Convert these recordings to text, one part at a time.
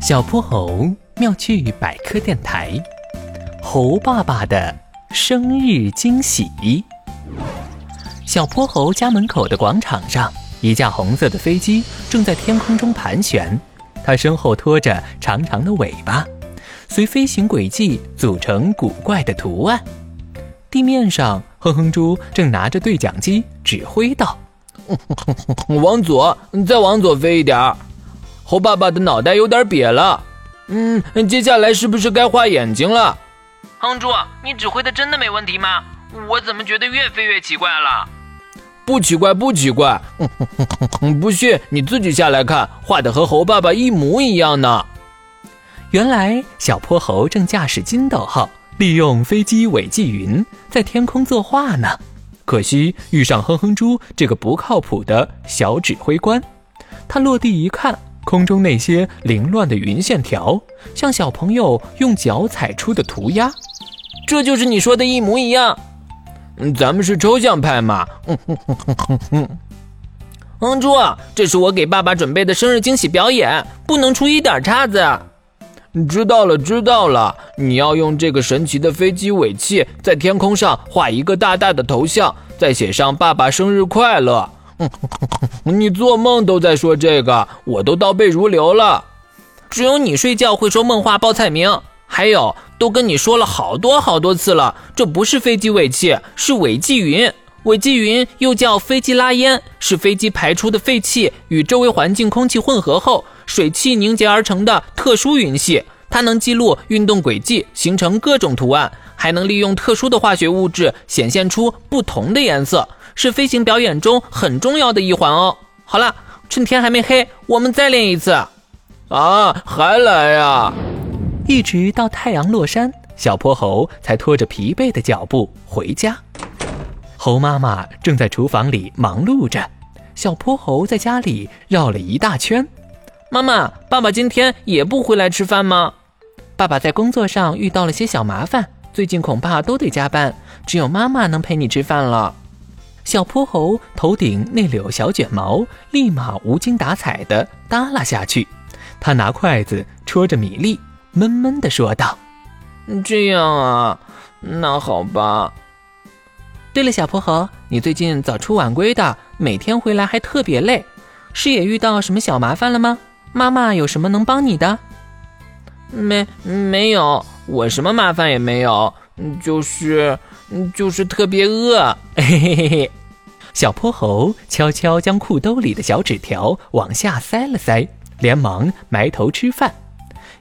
小泼猴妙趣百科电台，猴爸爸的生日惊喜。小泼猴家门口的广场上，一架红色的飞机正在天空中盘旋，它身后拖着长长的尾巴，随飞行轨迹组成古怪的图案。地面上，哼哼猪正拿着对讲机指挥道：“ 往左，再往左飞一点儿。”猴爸爸的脑袋有点瘪了，嗯，接下来是不是该画眼睛了？哼猪，你指挥的真的没问题吗？我怎么觉得越飞越奇怪了？不奇怪，不奇怪，不信你自己下来看，画的和猴爸爸一模一样呢。原来小泼猴正驾驶筋斗号，利用飞机尾纪云在天空作画呢。可惜遇上哼哼猪这个不靠谱的小指挥官，他落地一看。空中那些凌乱的云线条，像小朋友用脚踩出的涂鸦，这就是你说的一模一样。嗯，咱们是抽象派嘛。嗯 哼哼哼哼哼。哼猪，这是我给爸爸准备的生日惊喜表演，不能出一点岔子。知道了，知道了。你要用这个神奇的飞机尾气，在天空上画一个大大的头像，再写上“爸爸生日快乐”。你做梦都在说这个，我都倒背如流了。只有你睡觉会说梦话报菜名。还有，都跟你说了好多好多次了，这不是飞机尾气，是尾气云。尾气云又叫飞机拉烟，是飞机排出的废气与周围环境空气混合后，水汽凝结而成的特殊云系。它能记录运动轨迹，形成各种图案，还能利用特殊的化学物质显现出不同的颜色。是飞行表演中很重要的一环哦。好了，趁天还没黑，我们再练一次。啊，还来呀！一直到太阳落山，小泼猴才拖着疲惫的脚步回家。猴妈妈正在厨房里忙碌着，小泼猴在家里绕了一大圈。妈妈，爸爸今天也不回来吃饭吗？爸爸在工作上遇到了些小麻烦，最近恐怕都得加班，只有妈妈能陪你吃饭了。小泼猴头顶那绺小卷毛立马无精打采地耷拉下去，他拿筷子戳着米粒，闷闷地说道：“这样啊，那好吧。对了，小泼猴，你最近早出晚归的，每天回来还特别累，是也遇到什么小麻烦了吗？妈妈有什么能帮你的？没没有，我什么麻烦也没有，就是就是特别饿，嘿嘿嘿。”小泼猴悄悄将裤兜里的小纸条往下塞了塞，连忙埋头吃饭。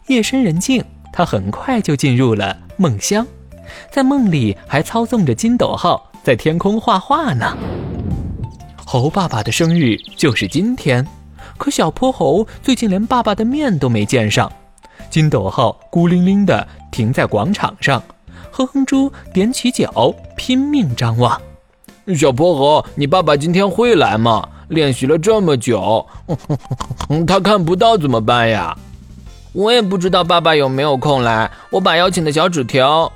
夜深人静，他很快就进入了梦乡，在梦里还操纵着筋斗号在天空画画呢。猴爸爸的生日就是今天，可小泼猴最近连爸爸的面都没见上。筋斗号孤零零地停在广场上，哼哼猪踮起脚拼命张望。小泼猴，你爸爸今天会来吗？练习了这么久，他看不到怎么办呀？我也不知道爸爸有没有空来。我把邀请的小纸条……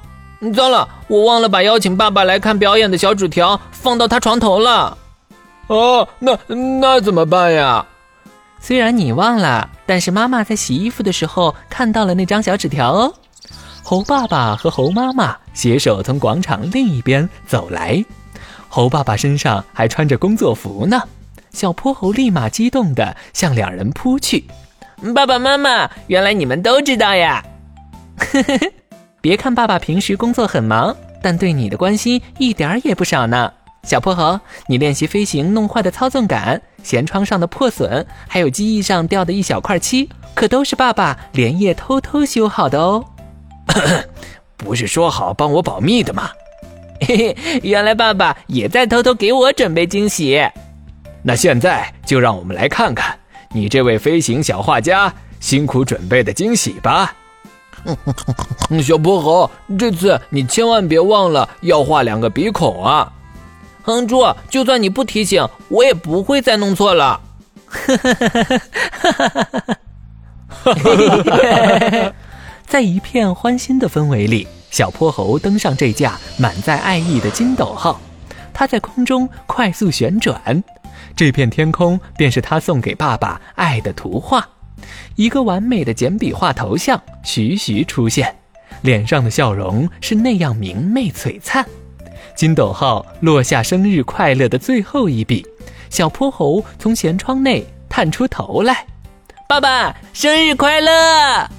糟了，我忘了把邀请爸爸来看表演的小纸条放到他床头了。哦，那那怎么办呀？虽然你忘了，但是妈妈在洗衣服的时候看到了那张小纸条哦。猴爸爸和猴妈妈携手从广场另一边走来。猴爸爸身上还穿着工作服呢，小泼猴立马激动地向两人扑去。爸爸妈妈，原来你们都知道呀！别看爸爸平时工作很忙，但对你的关心一点儿也不少呢。小泼猴，你练习飞行弄坏的操纵杆、舷窗上的破损，还有机翼上掉的一小块漆，可都是爸爸连夜偷偷修好的哦。不是说好帮我保密的吗？嘿嘿，原来爸爸也在偷偷给我准备惊喜。那现在就让我们来看看你这位飞行小画家辛苦准备的惊喜吧。小泼猴，这次你千万别忘了要画两个鼻孔啊！哼猪，就算你不提醒，我也不会再弄错了。哈哈哈哈哈哈！在一片欢欣的氛围里。小泼猴登上这架满载爱意的筋斗号，它在空中快速旋转，这片天空便是他送给爸爸爱的图画。一个完美的简笔画头像徐徐出现，脸上的笑容是那样明媚璀璨。金斗号落下生日快乐的最后一笔，小泼猴从舷窗内探出头来：“爸爸，生日快乐！”